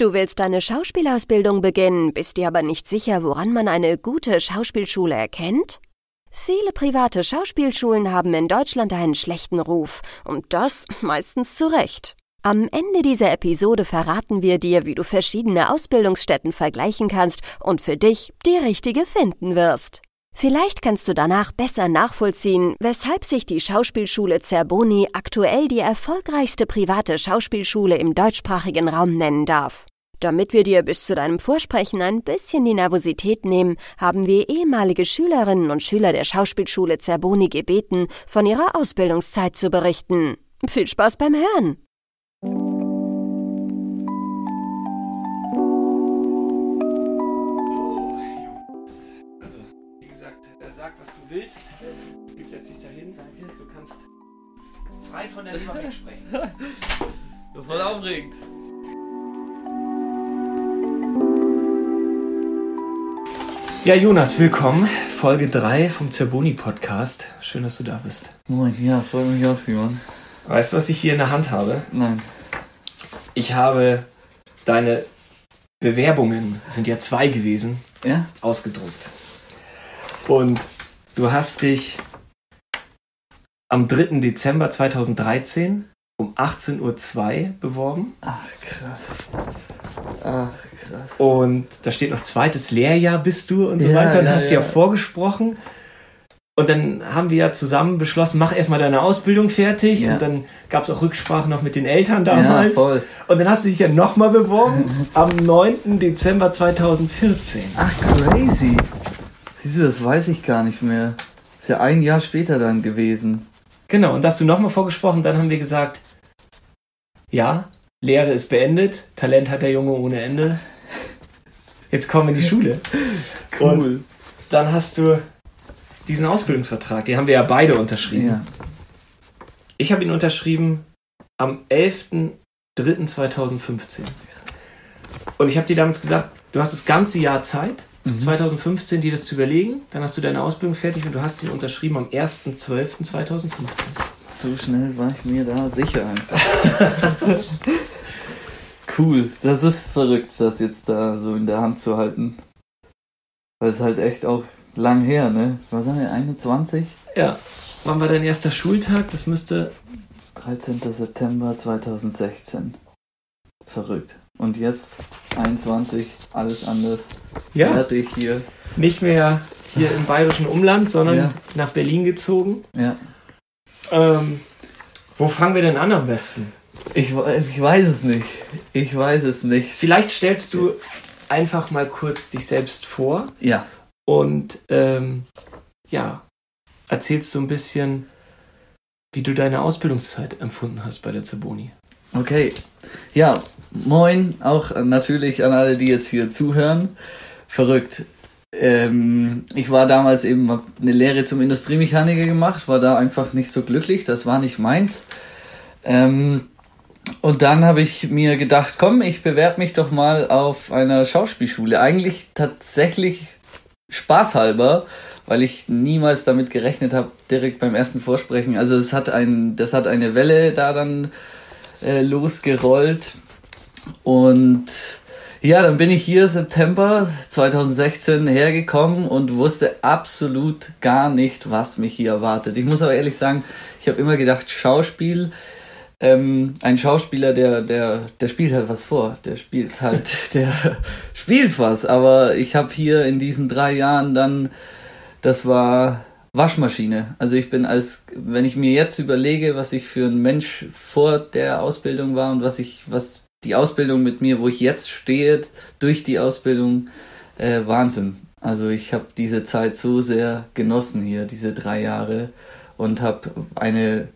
Du willst deine Schauspielausbildung beginnen, bist dir aber nicht sicher, woran man eine gute Schauspielschule erkennt? Viele private Schauspielschulen haben in Deutschland einen schlechten Ruf, und das meistens zu Recht. Am Ende dieser Episode verraten wir dir, wie du verschiedene Ausbildungsstätten vergleichen kannst und für dich die richtige finden wirst. Vielleicht kannst du danach besser nachvollziehen, weshalb sich die Schauspielschule Zerboni aktuell die erfolgreichste private Schauspielschule im deutschsprachigen Raum nennen darf. Damit wir dir bis zu deinem Vorsprechen ein bisschen die Nervosität nehmen, haben wir ehemalige Schülerinnen und Schüler der Schauspielschule Zerboni gebeten, von ihrer Ausbildungszeit zu berichten. Viel Spaß beim Hören! willst. Gib setz dich dahin. Danke. Du kannst frei von der Leber wegsprechen. voll aufregend. Ja, Jonas, willkommen. Folge 3 vom Zerboni Podcast. Schön, dass du da bist. Moin, ja, freut mich auch, Simon. Weißt du, was ich hier in der Hand habe? Nein. Ich habe deine Bewerbungen, sind ja zwei gewesen, ja? ausgedruckt. Und Du hast dich am 3. Dezember 2013 um 18.02 Uhr beworben. Ach, krass. Ach, krass. Und da steht noch zweites Lehrjahr bist du und so ja, weiter. Und ja, hast ja. ja vorgesprochen. Und dann haben wir ja zusammen beschlossen, mach erstmal deine Ausbildung fertig. Ja. Und dann gab es auch Rücksprachen noch mit den Eltern damals. Ja, voll. Und dann hast du dich ja nochmal beworben am 9. Dezember 2014. Ach, crazy. Siehst du, das weiß ich gar nicht mehr. Ist ja ein Jahr später dann gewesen. Genau, und da hast du nochmal vorgesprochen, dann haben wir gesagt, ja, Lehre ist beendet, Talent hat der Junge ohne Ende. Jetzt kommen wir in die Schule. cool. Und dann hast du diesen Ausbildungsvertrag, den haben wir ja beide unterschrieben. Ja. Ich habe ihn unterschrieben am 11.03.2015. Und ich habe dir damals gesagt, du hast das ganze Jahr Zeit, mhm. 2015 dir das zu überlegen. Dann hast du deine Ausbildung fertig und du hast ihn unterschrieben am 1.12.2015. So schnell war ich mir da sicher einfach. cool. Das ist verrückt, das jetzt da so in der Hand zu halten. Weil es halt echt auch lang her, ne? Was haben wir, 21? Ja. Wann war dein erster Schultag? Das müsste. 13. September 2016. Verrückt. Und jetzt 21, alles anders. Ja. Fertig hier. Nicht mehr hier im bayerischen Umland, sondern ja. nach Berlin gezogen. Ja. Ähm, wo fangen wir denn an am besten? Ich, ich weiß es nicht. Ich weiß es nicht. Vielleicht stellst du einfach mal kurz dich selbst vor. Ja. Und ähm, ja, erzählst du ein bisschen, wie du deine Ausbildungszeit empfunden hast bei der Zerboni. Okay. Ja, moin, auch natürlich an alle, die jetzt hier zuhören. Verrückt. Ähm, ich war damals eben, hab eine Lehre zum Industriemechaniker gemacht, war da einfach nicht so glücklich, das war nicht meins. Ähm, und dann habe ich mir gedacht, komm, ich bewerbe mich doch mal auf einer Schauspielschule. Eigentlich tatsächlich spaßhalber, weil ich niemals damit gerechnet habe, direkt beim ersten Vorsprechen. Also es hat ein, das hat eine Welle da dann äh, losgerollt. Und ja, dann bin ich hier September 2016 hergekommen und wusste absolut gar nicht, was mich hier erwartet. Ich muss aber ehrlich sagen, ich habe immer gedacht, Schauspiel, ähm, ein Schauspieler, der, der, der spielt halt was vor. Der spielt halt, der spielt was. Aber ich habe hier in diesen drei Jahren dann, das war Waschmaschine. Also ich bin als, wenn ich mir jetzt überlege, was ich für ein Mensch vor der Ausbildung war und was ich, was die Ausbildung mit mir, wo ich jetzt stehe, durch die Ausbildung, äh, Wahnsinn. Also ich habe diese Zeit so sehr genossen hier, diese drei Jahre und habe eine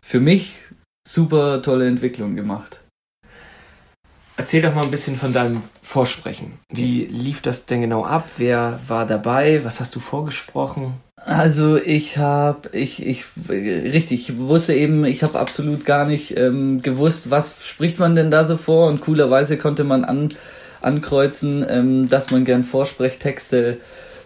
für mich super tolle Entwicklung gemacht. Erzähl doch mal ein bisschen von deinem Vorsprechen. Wie lief das denn genau ab? Wer war dabei? Was hast du vorgesprochen? Also ich habe, ich, ich, richtig, ich wusste eben, ich habe absolut gar nicht ähm, gewusst, was spricht man denn da so vor und coolerweise konnte man an, ankreuzen, ähm, dass man gern Vorsprechtexte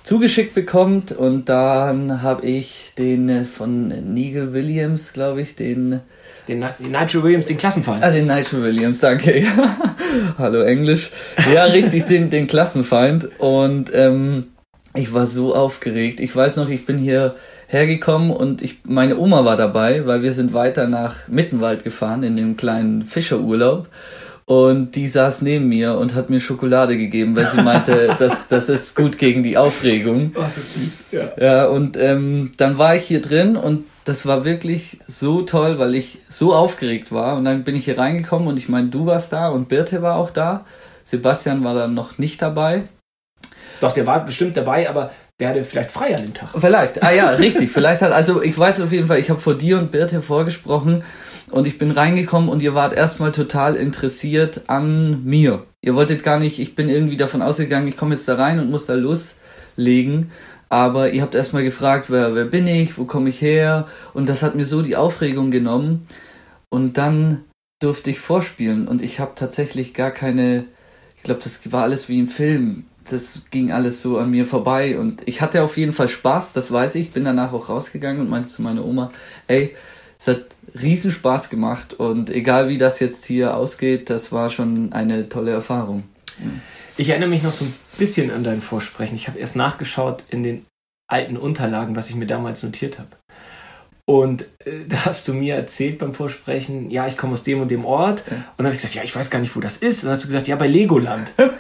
zugeschickt bekommt und dann habe ich den äh, von Nigel Williams, glaube ich, den Den, den Nigel Williams, den Klassenfeind. Ah, den Nigel Williams, danke. Hallo Englisch. Ja, richtig, den, den Klassenfeind. Und ähm, ich war so aufgeregt. Ich weiß noch, ich bin hier hergekommen und ich, meine Oma war dabei, weil wir sind weiter nach Mittenwald gefahren in den kleinen Fischerurlaub. Und die saß neben mir und hat mir Schokolade gegeben, weil sie meinte, das, das ist gut gegen die Aufregung. Oh, das ist süß. Ja, ja und ähm, dann war ich hier drin und das war wirklich so toll, weil ich so aufgeregt war. Und dann bin ich hier reingekommen und ich meine, du warst da und Birte war auch da. Sebastian war dann noch nicht dabei. Doch, der war bestimmt dabei, aber hatte vielleicht frei an dem Tag. Vielleicht, ah ja, richtig. Vielleicht hat, also ich weiß auf jeden Fall, ich habe vor dir und Birte vorgesprochen und ich bin reingekommen und ihr wart erstmal total interessiert an mir. Ihr wolltet gar nicht, ich bin irgendwie davon ausgegangen, ich komme jetzt da rein und muss da loslegen. Aber ihr habt erstmal gefragt, wer, wer bin ich, wo komme ich her? Und das hat mir so die Aufregung genommen. Und dann durfte ich vorspielen und ich habe tatsächlich gar keine, ich glaube, das war alles wie im Film das ging alles so an mir vorbei und ich hatte auf jeden Fall Spaß, das weiß ich, bin danach auch rausgegangen und meinte zu meiner Oma, ey, es hat riesen Spaß gemacht und egal wie das jetzt hier ausgeht, das war schon eine tolle Erfahrung. Ich erinnere mich noch so ein bisschen an dein Vorsprechen. Ich habe erst nachgeschaut in den alten Unterlagen, was ich mir damals notiert habe. Und äh, da hast du mir erzählt beim Vorsprechen, ja, ich komme aus dem und dem Ort. Ja. Und dann habe ich gesagt, ja, ich weiß gar nicht, wo das ist. Und dann hast du gesagt, ja, bei Legoland.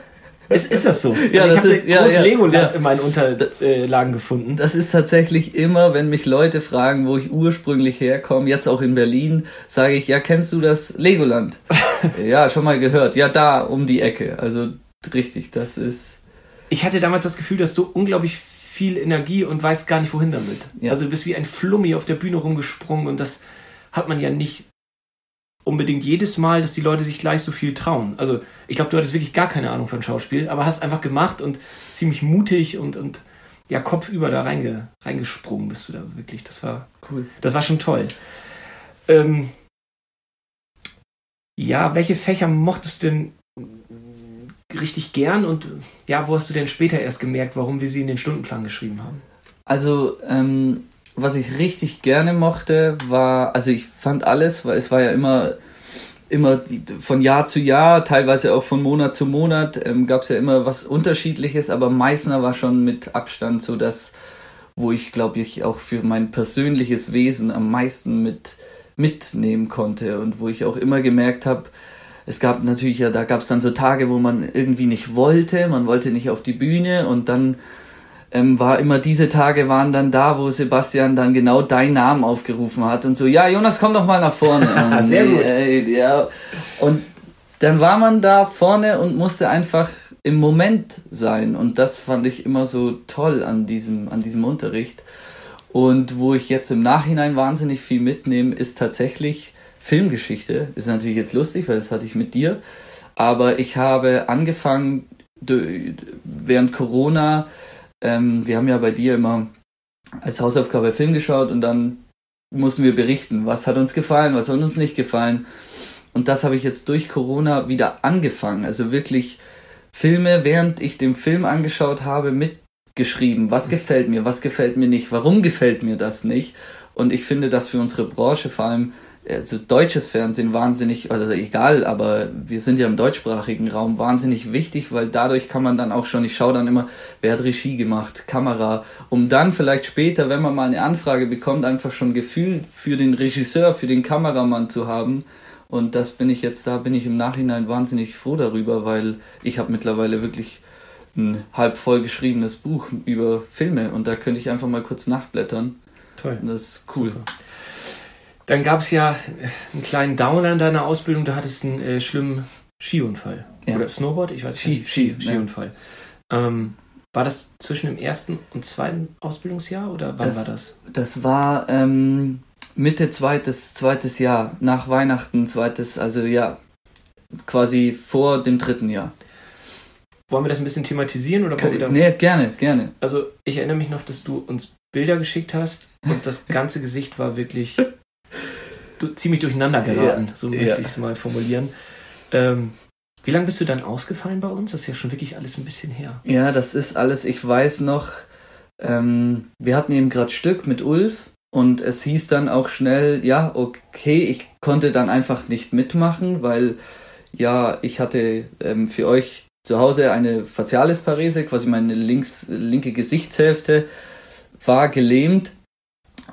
Ist, ist das so? ja, also das ist ja, ja, Legoland ja. in meinen Unterlagen gefunden. Das ist tatsächlich immer, wenn mich Leute fragen, wo ich ursprünglich herkomme, jetzt auch in Berlin, sage ich, ja, kennst du das Legoland? ja, schon mal gehört. Ja, da um die Ecke. Also richtig, das ist. Ich hatte damals das Gefühl, dass du unglaublich viel Energie und weißt gar nicht wohin damit. Ja. Also du bist wie ein Flummi auf der Bühne rumgesprungen und das hat man ja nicht unbedingt jedes Mal, dass die Leute sich gleich so viel trauen. Also ich glaube, du hattest wirklich gar keine Ahnung von Schauspiel, aber hast einfach gemacht und ziemlich mutig und, und ja, kopfüber da reinge, reingesprungen bist du da wirklich. Das war cool. Das war schon toll. Ähm, ja, welche Fächer mochtest du denn richtig gern und ja, wo hast du denn später erst gemerkt, warum wir sie in den Stundenplan geschrieben haben? Also, ähm, was ich richtig gerne mochte, war, also ich fand alles, weil es war ja immer, immer von Jahr zu Jahr, teilweise auch von Monat zu Monat, ähm, gab es ja immer was Unterschiedliches, aber Meißner war schon mit Abstand so das, wo ich glaube ich auch für mein persönliches Wesen am meisten mit mitnehmen konnte und wo ich auch immer gemerkt habe, es gab natürlich ja, da gab es dann so Tage, wo man irgendwie nicht wollte, man wollte nicht auf die Bühne und dann ähm, war immer diese Tage waren dann da, wo Sebastian dann genau deinen Namen aufgerufen hat und so, ja, Jonas, komm doch mal nach vorne. Und, Sehr gut. Äh, ja. Und dann war man da vorne und musste einfach im Moment sein. Und das fand ich immer so toll an diesem, an diesem Unterricht. Und wo ich jetzt im Nachhinein wahnsinnig viel mitnehme, ist tatsächlich Filmgeschichte. Ist natürlich jetzt lustig, weil das hatte ich mit dir. Aber ich habe angefangen, während Corona ähm, wir haben ja bei dir immer als Hausaufgabe Film geschaut und dann mussten wir berichten, was hat uns gefallen, was hat uns nicht gefallen. Und das habe ich jetzt durch Corona wieder angefangen. Also wirklich Filme, während ich den Film angeschaut habe, mitgeschrieben. Was gefällt mir, was gefällt mir nicht, warum gefällt mir das nicht. Und ich finde, dass für unsere Branche vor allem also deutsches Fernsehen wahnsinnig, also egal, aber wir sind ja im deutschsprachigen Raum wahnsinnig wichtig, weil dadurch kann man dann auch schon, ich schaue dann immer, wer hat Regie gemacht, Kamera, um dann vielleicht später, wenn man mal eine Anfrage bekommt, einfach schon Gefühl für den Regisseur, für den Kameramann zu haben. Und das bin ich jetzt, da bin ich im Nachhinein wahnsinnig froh darüber, weil ich habe mittlerweile wirklich ein halb voll geschriebenes Buch über Filme und da könnte ich einfach mal kurz nachblättern. Toll. Und das ist cool. Super. Dann gab es ja einen kleinen Downer in deiner Ausbildung, du hattest einen äh, schlimmen Skiunfall. Ja. Oder Snowboard, ich weiß Ski, nicht. Ski, Skiunfall. Ja. Ähm, war das zwischen dem ersten und zweiten Ausbildungsjahr oder wann das, war das? Das war ähm, Mitte zweites, zweites Jahr, nach Weihnachten zweites, also ja, quasi vor dem dritten Jahr. Wollen wir das ein bisschen thematisieren oder wollen wir Nee, gerne, gerne. Also ich erinnere mich noch, dass du uns Bilder geschickt hast und das ganze Gesicht war wirklich ziemlich durcheinander geraten, ja, so möchte ja. ich es mal formulieren. Ähm, wie lange bist du dann ausgefallen bei uns? Das ist ja schon wirklich alles ein bisschen her. Ja, das ist alles, ich weiß noch, ähm, wir hatten eben gerade Stück mit Ulf Und es hieß dann auch schnell, ja, okay, ich konnte dann einfach nicht mitmachen, weil ja, ich hatte ähm, für euch zu Hause eine Facialisparese, quasi meine links, linke Gesichtshälfte war gelähmt.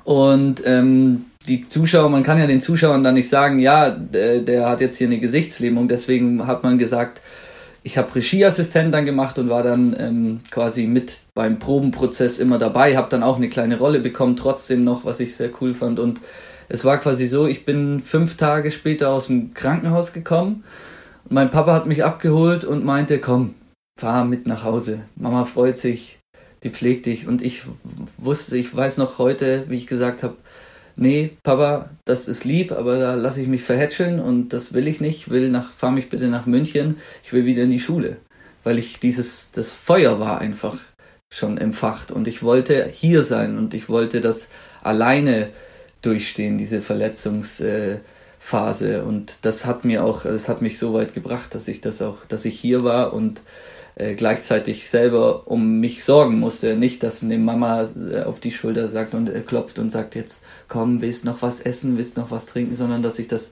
Und ähm, die Zuschauer, man kann ja den Zuschauern dann nicht sagen, ja, der, der hat jetzt hier eine Gesichtslähmung. Deswegen hat man gesagt, ich habe Regieassistent dann gemacht und war dann ähm, quasi mit beim Probenprozess immer dabei, habe dann auch eine kleine Rolle bekommen, trotzdem noch, was ich sehr cool fand. Und es war quasi so, ich bin fünf Tage später aus dem Krankenhaus gekommen. Mein Papa hat mich abgeholt und meinte, komm, fahr mit nach Hause. Mama freut sich, die pflegt dich. Und ich wusste, ich weiß noch heute, wie ich gesagt habe, nee, Papa, das ist lieb, aber da lasse ich mich verhätscheln und das will ich nicht. Ich will nach, fahr mich bitte nach München. Ich will wieder in die Schule, weil ich dieses, das Feuer war einfach schon empfacht und ich wollte hier sein und ich wollte das alleine durchstehen, diese Verletzungsphase. Und das hat mir auch, das hat mich so weit gebracht, dass ich das auch, dass ich hier war und äh, gleichzeitig selber um mich sorgen musste. Nicht, dass eine Mama äh, auf die Schulter sagt und äh, klopft und sagt, jetzt komm, willst noch was essen, willst noch was trinken, sondern dass ich das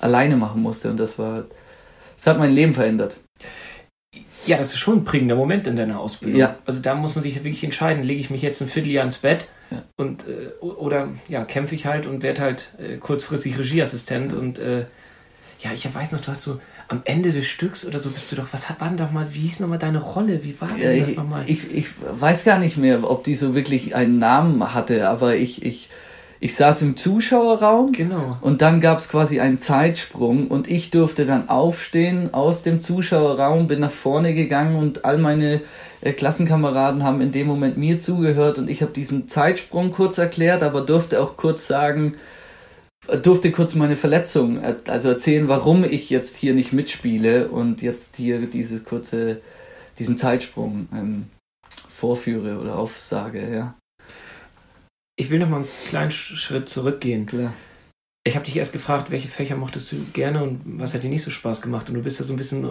alleine machen musste. Und das war, das hat mein Leben verändert. Ja, das ist schon ein prägender Moment in deiner Ausbildung. Ja. Also da muss man sich wirklich entscheiden, lege ich mich jetzt ein Vierteljahr ins Bett ja. und äh, oder ja, kämpfe ich halt und werde halt äh, kurzfristig Regieassistent und äh, ja, ich weiß noch, du hast so am Ende des Stücks oder so bist du doch, was war denn doch mal, wie hieß nochmal deine Rolle? Wie war denn das nochmal? Ich, ich weiß gar nicht mehr, ob die so wirklich einen Namen hatte, aber ich, ich, ich saß im Zuschauerraum genau. und dann gab es quasi einen Zeitsprung und ich durfte dann aufstehen aus dem Zuschauerraum, bin nach vorne gegangen und all meine äh, Klassenkameraden haben in dem Moment mir zugehört und ich habe diesen Zeitsprung kurz erklärt, aber durfte auch kurz sagen, durfte kurz meine Verletzung, also erzählen, warum ich jetzt hier nicht mitspiele und jetzt hier diese kurze, diesen Zeitsprung ähm, vorführe oder aufsage, ja. Ich will noch mal einen kleinen Schritt zurückgehen. Klar. Ich habe dich erst gefragt, welche Fächer mochtest du gerne und was hat dir nicht so Spaß gemacht? Und du bist ja so ein bisschen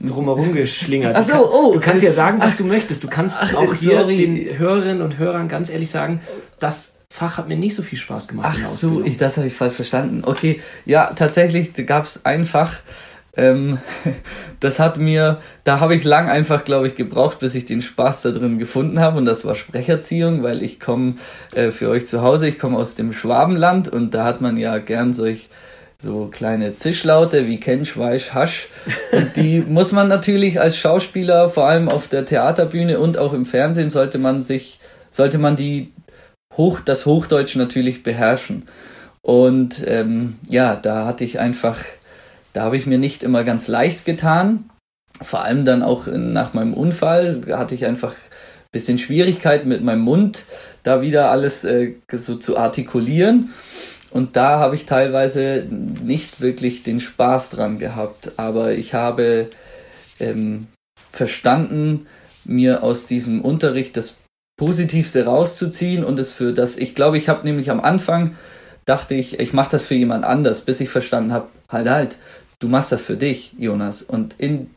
drumherum geschlingert. Ach so, oh. Du kannst ja sagen, was du möchtest. Du kannst ach, auch hier sorry. den Hörerinnen und Hörern ganz ehrlich sagen, dass Fach hat mir nicht so viel Spaß gemacht. Ach so, ich, das habe ich falsch verstanden. Okay, ja, tatsächlich gab es ein Fach, ähm, das hat mir, da habe ich lang einfach, glaube ich, gebraucht, bis ich den Spaß da drin gefunden habe. Und das war Sprecherziehung, weil ich komme äh, für euch zu Hause, ich komme aus dem Schwabenland und da hat man ja gern solch so kleine Zischlaute wie Kensch, Weisch, Hasch. Und die muss man natürlich als Schauspieler, vor allem auf der Theaterbühne und auch im Fernsehen, sollte man sich, sollte man die Hoch, das Hochdeutsch natürlich beherrschen. Und ähm, ja, da hatte ich einfach, da habe ich mir nicht immer ganz leicht getan. Vor allem dann auch nach meinem Unfall hatte ich einfach ein bisschen Schwierigkeiten mit meinem Mund, da wieder alles äh, so zu artikulieren. Und da habe ich teilweise nicht wirklich den Spaß dran gehabt. Aber ich habe ähm, verstanden, mir aus diesem Unterricht das Positivste rauszuziehen und es für das, ich glaube, ich habe nämlich am Anfang, dachte ich, ich mache das für jemand anders, bis ich verstanden habe, halt, halt, du machst das für dich, Jonas. Und in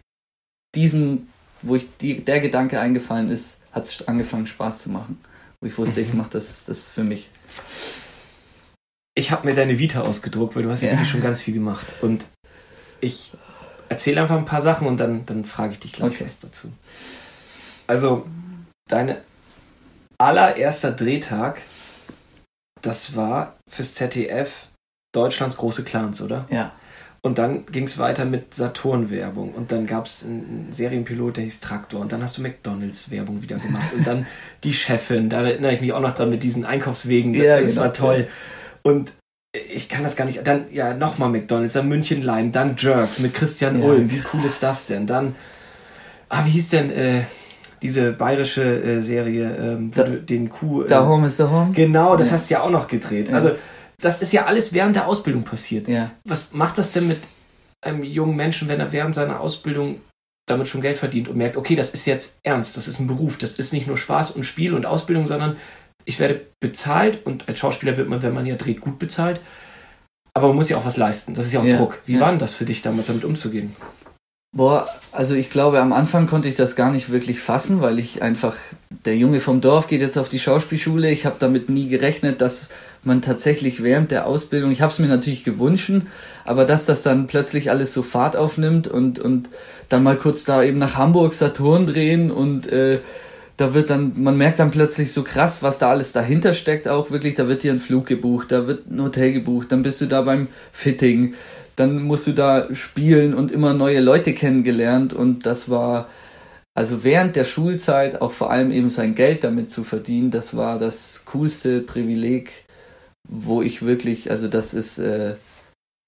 diesem, wo ich die, der Gedanke eingefallen ist, hat es angefangen Spaß zu machen. Wo ich wusste, ich mache das, das für mich. Ich habe mir deine Vita ausgedruckt, weil du hast ja, ja schon ganz viel gemacht. Und ich erzähle einfach ein paar Sachen und dann, dann frage ich dich gleich okay. was dazu. Also, deine allererster Drehtag, das war fürs ZDF Deutschlands große Clans, oder? Ja. Und dann ging es weiter mit Saturn-Werbung und dann gab es einen Serienpilot, der hieß Traktor und dann hast du McDonalds-Werbung wieder gemacht und dann die Chefin, da erinnere ich mich auch noch dran mit diesen Einkaufswegen, ja, das genau, war toll. Und ich kann das gar nicht, dann ja nochmal McDonalds, dann München Lime, dann Jerks mit Christian ja. Ulm, wie cool ist das denn? Dann, ah, wie hieß denn, äh, diese bayerische äh, Serie, ähm, da, den Kuh. Äh, Home is the Home? Genau, das ja. hast du ja auch noch gedreht. Ja. Also, das ist ja alles während der Ausbildung passiert. Ja. Was macht das denn mit einem jungen Menschen, wenn er während seiner Ausbildung damit schon Geld verdient und merkt, okay, das ist jetzt ernst, das ist ein Beruf, das ist nicht nur Spaß und Spiel und Ausbildung, sondern ich werde bezahlt und als Schauspieler wird man, wenn man ja dreht, gut bezahlt. Aber man muss ja auch was leisten. Das ist ja auch ja. Druck. Wie ja. war denn das für dich damals, damit umzugehen? Boah, also ich glaube, am Anfang konnte ich das gar nicht wirklich fassen, weil ich einfach, der Junge vom Dorf geht jetzt auf die Schauspielschule. Ich habe damit nie gerechnet, dass man tatsächlich während der Ausbildung, ich habe es mir natürlich gewünscht, aber dass das dann plötzlich alles so Fahrt aufnimmt und, und dann mal kurz da eben nach Hamburg Saturn drehen und äh, da wird dann, man merkt dann plötzlich so krass, was da alles dahinter steckt, auch wirklich, da wird dir ein Flug gebucht, da wird ein Hotel gebucht, dann bist du da beim Fitting, dann musst du da spielen und immer neue Leute kennengelernt und das war, also während der Schulzeit auch vor allem eben sein Geld damit zu verdienen, das war das coolste Privileg, wo ich wirklich, also das ist, äh,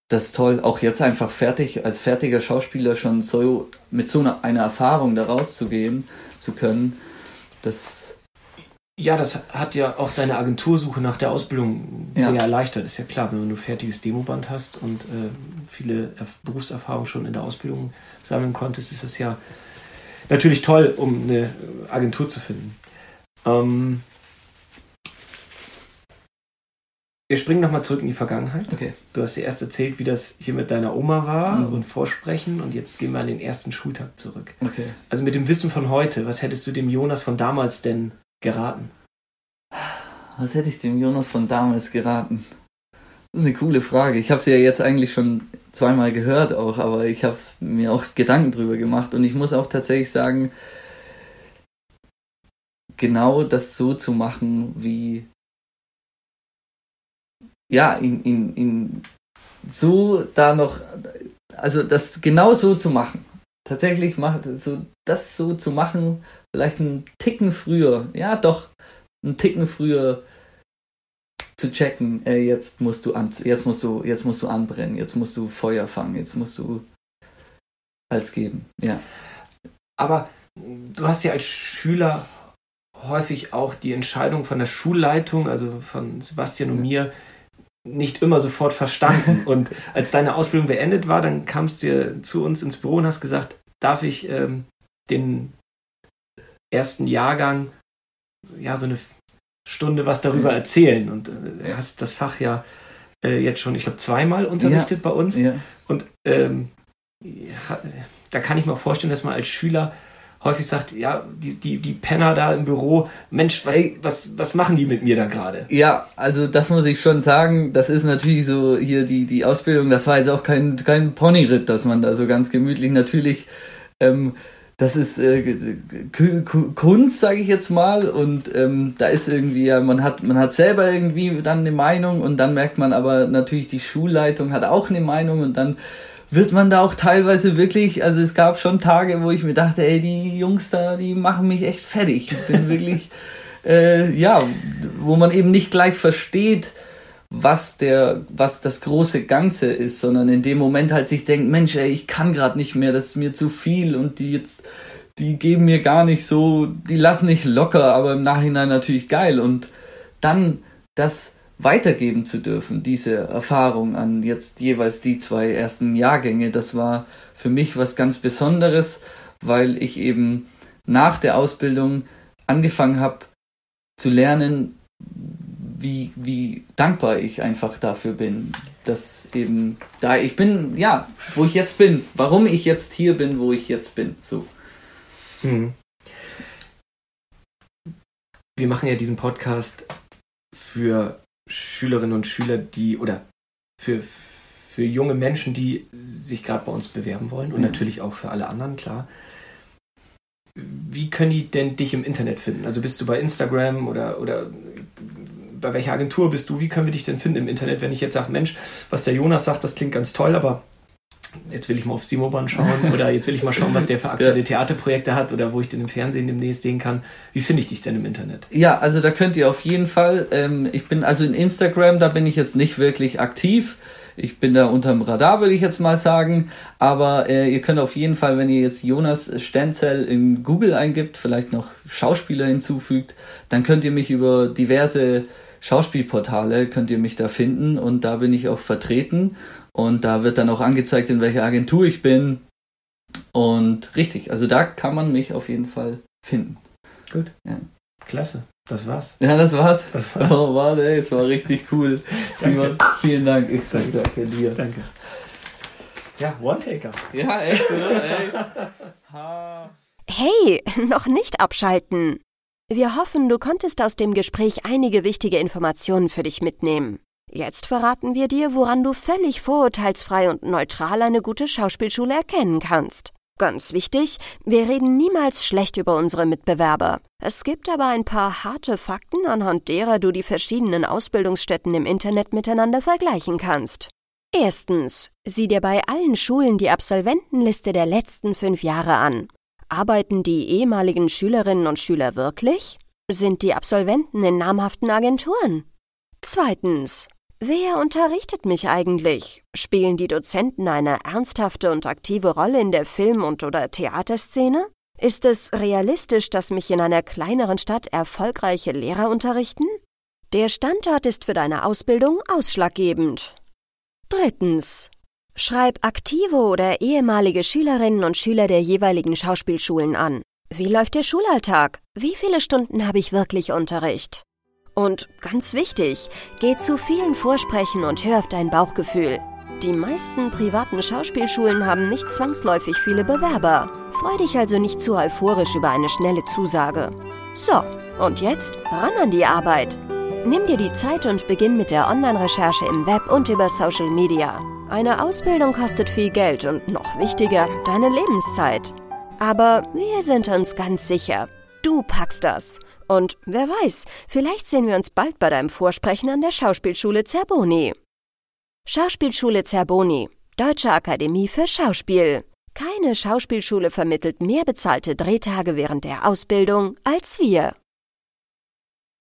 das ist toll, auch jetzt einfach fertig, als fertiger Schauspieler schon so mit so einer, einer Erfahrung da rauszugehen zu können das ja, das hat ja auch deine Agentursuche nach der Ausbildung ja. sehr erleichtert. Ist ja klar, wenn du ein fertiges Demoband hast und äh, viele Berufserfahrungen schon in der Ausbildung sammeln konntest, ist das ja natürlich toll, um eine Agentur zu finden. Ähm, wir springen nochmal zurück in die Vergangenheit. Okay. Du hast dir erst erzählt, wie das hier mit deiner Oma war mhm. und Vorsprechen und jetzt gehen wir an den ersten Schultag zurück. Okay. Also mit dem Wissen von heute, was hättest du dem Jonas von damals denn geraten? Was hätte ich dem Jonas von damals geraten? Das ist eine coole Frage. Ich habe sie ja jetzt eigentlich schon zweimal gehört auch, aber ich habe mir auch Gedanken drüber gemacht und ich muss auch tatsächlich sagen, genau das so zu machen, wie ja, in, in, in so da noch, also das genau so zu machen. Tatsächlich macht so das so zu machen, vielleicht einen Ticken früher, ja doch, einen Ticken früher zu checken, äh, jetzt musst du an, jetzt musst du, jetzt musst du anbrennen, jetzt musst du Feuer fangen, jetzt musst du alles geben, ja. Aber du hast ja als Schüler häufig auch die Entscheidung von der Schulleitung, also von Sebastian und mir, nicht immer sofort verstanden. Und als deine Ausbildung beendet war, dann kamst du zu uns ins Büro und hast gesagt, darf ich ähm, den ersten Jahrgang ja so eine Stunde was darüber erzählen und äh, hast das Fach ja äh, jetzt schon, ich glaube, zweimal unterrichtet ja. bei uns. Ja. Und ähm, da kann ich mir auch vorstellen, dass man als Schüler häufig sagt, ja, die, die, die Penner da im Büro, Mensch, was, Ey, was, was machen die mit mir da gerade? Ja, also das muss ich schon sagen, das ist natürlich so hier die, die Ausbildung, das war jetzt auch kein, kein Ponyritt, dass man da so ganz gemütlich natürlich, ähm, das ist äh, Kunst, sage ich jetzt mal, und ähm, da ist irgendwie, ja, man hat, man hat selber irgendwie dann eine Meinung und dann merkt man aber natürlich, die Schulleitung hat auch eine Meinung und dann wird man da auch teilweise wirklich, also es gab schon Tage, wo ich mir dachte, ey, die Jungs da, die machen mich echt fertig. Ich bin wirklich, äh, ja, wo man eben nicht gleich versteht, was der, was das große Ganze ist, sondern in dem Moment halt sich denkt, Mensch, ey, ich kann gerade nicht mehr, das ist mir zu viel und die jetzt, die geben mir gar nicht so, die lassen nicht locker, aber im Nachhinein natürlich geil und dann das weitergeben zu dürfen, diese Erfahrung an jetzt jeweils die zwei ersten Jahrgänge. Das war für mich was ganz Besonderes, weil ich eben nach der Ausbildung angefangen habe zu lernen, wie, wie dankbar ich einfach dafür bin, dass eben da ich bin, ja, wo ich jetzt bin, warum ich jetzt hier bin, wo ich jetzt bin. So. Hm. Wir machen ja diesen Podcast für Schülerinnen und Schüler, die oder für, für junge Menschen, die sich gerade bei uns bewerben wollen und ja. natürlich auch für alle anderen, klar. Wie können die denn dich im Internet finden? Also bist du bei Instagram oder, oder bei welcher Agentur bist du? Wie können wir dich denn finden im Internet, wenn ich jetzt sage, Mensch, was der Jonas sagt, das klingt ganz toll, aber jetzt will ich mal auf Simoban schauen oder jetzt will ich mal schauen, was der für aktuelle ja. Theaterprojekte hat oder wo ich den im Fernsehen demnächst sehen kann. Wie finde ich dich denn im Internet? Ja, also da könnt ihr auf jeden Fall, ähm, ich bin also in Instagram, da bin ich jetzt nicht wirklich aktiv. Ich bin da unterm Radar, würde ich jetzt mal sagen. Aber äh, ihr könnt auf jeden Fall, wenn ihr jetzt Jonas Stenzel in Google eingibt, vielleicht noch Schauspieler hinzufügt, dann könnt ihr mich über diverse Schauspielportale, könnt ihr mich da finden und da bin ich auch vertreten. Und da wird dann auch angezeigt, in welcher Agentur ich bin. Und richtig, also da kann man mich auf jeden Fall finden. Gut. Ja. Klasse. Das war's. Ja, das war's. Das war's. Oh, warte, es war richtig cool. Simon, vielen Dank. Ich danke, danke dir. Danke. Ja, One-Taker. Ja, echt, oder? Ey. Hey, noch nicht abschalten. Wir hoffen, du konntest aus dem Gespräch einige wichtige Informationen für dich mitnehmen. Jetzt verraten wir dir, woran du völlig vorurteilsfrei und neutral eine gute Schauspielschule erkennen kannst. Ganz wichtig, wir reden niemals schlecht über unsere Mitbewerber. Es gibt aber ein paar harte Fakten, anhand derer du die verschiedenen Ausbildungsstätten im Internet miteinander vergleichen kannst. Erstens, sieh dir bei allen Schulen die Absolventenliste der letzten fünf Jahre an. Arbeiten die ehemaligen Schülerinnen und Schüler wirklich? Sind die Absolventen in namhaften Agenturen? Zweitens, wer unterrichtet mich eigentlich? Spielen die Dozenten eine ernsthafte und aktive Rolle in der Film- und oder Theaterszene? Ist es realistisch, dass mich in einer kleineren Stadt erfolgreiche Lehrer unterrichten? Der Standort ist für deine Ausbildung ausschlaggebend. Drittens. Schreib aktive oder ehemalige Schülerinnen und Schüler der jeweiligen Schauspielschulen an. Wie läuft der Schulalltag? Wie viele Stunden habe ich wirklich Unterricht? Und ganz wichtig, geh zu vielen Vorsprechen und hör auf dein Bauchgefühl. Die meisten privaten Schauspielschulen haben nicht zwangsläufig viele Bewerber. Freu dich also nicht zu euphorisch über eine schnelle Zusage. So, und jetzt ran an die Arbeit. Nimm dir die Zeit und beginn mit der Online-Recherche im Web und über Social Media. Eine Ausbildung kostet viel Geld und noch wichtiger, deine Lebenszeit. Aber wir sind uns ganz sicher, du packst das. Und wer weiß, vielleicht sehen wir uns bald bei deinem Vorsprechen an der Schauspielschule Zerboni. Schauspielschule Zerboni, Deutsche Akademie für Schauspiel. Keine Schauspielschule vermittelt mehr bezahlte Drehtage während der Ausbildung als wir.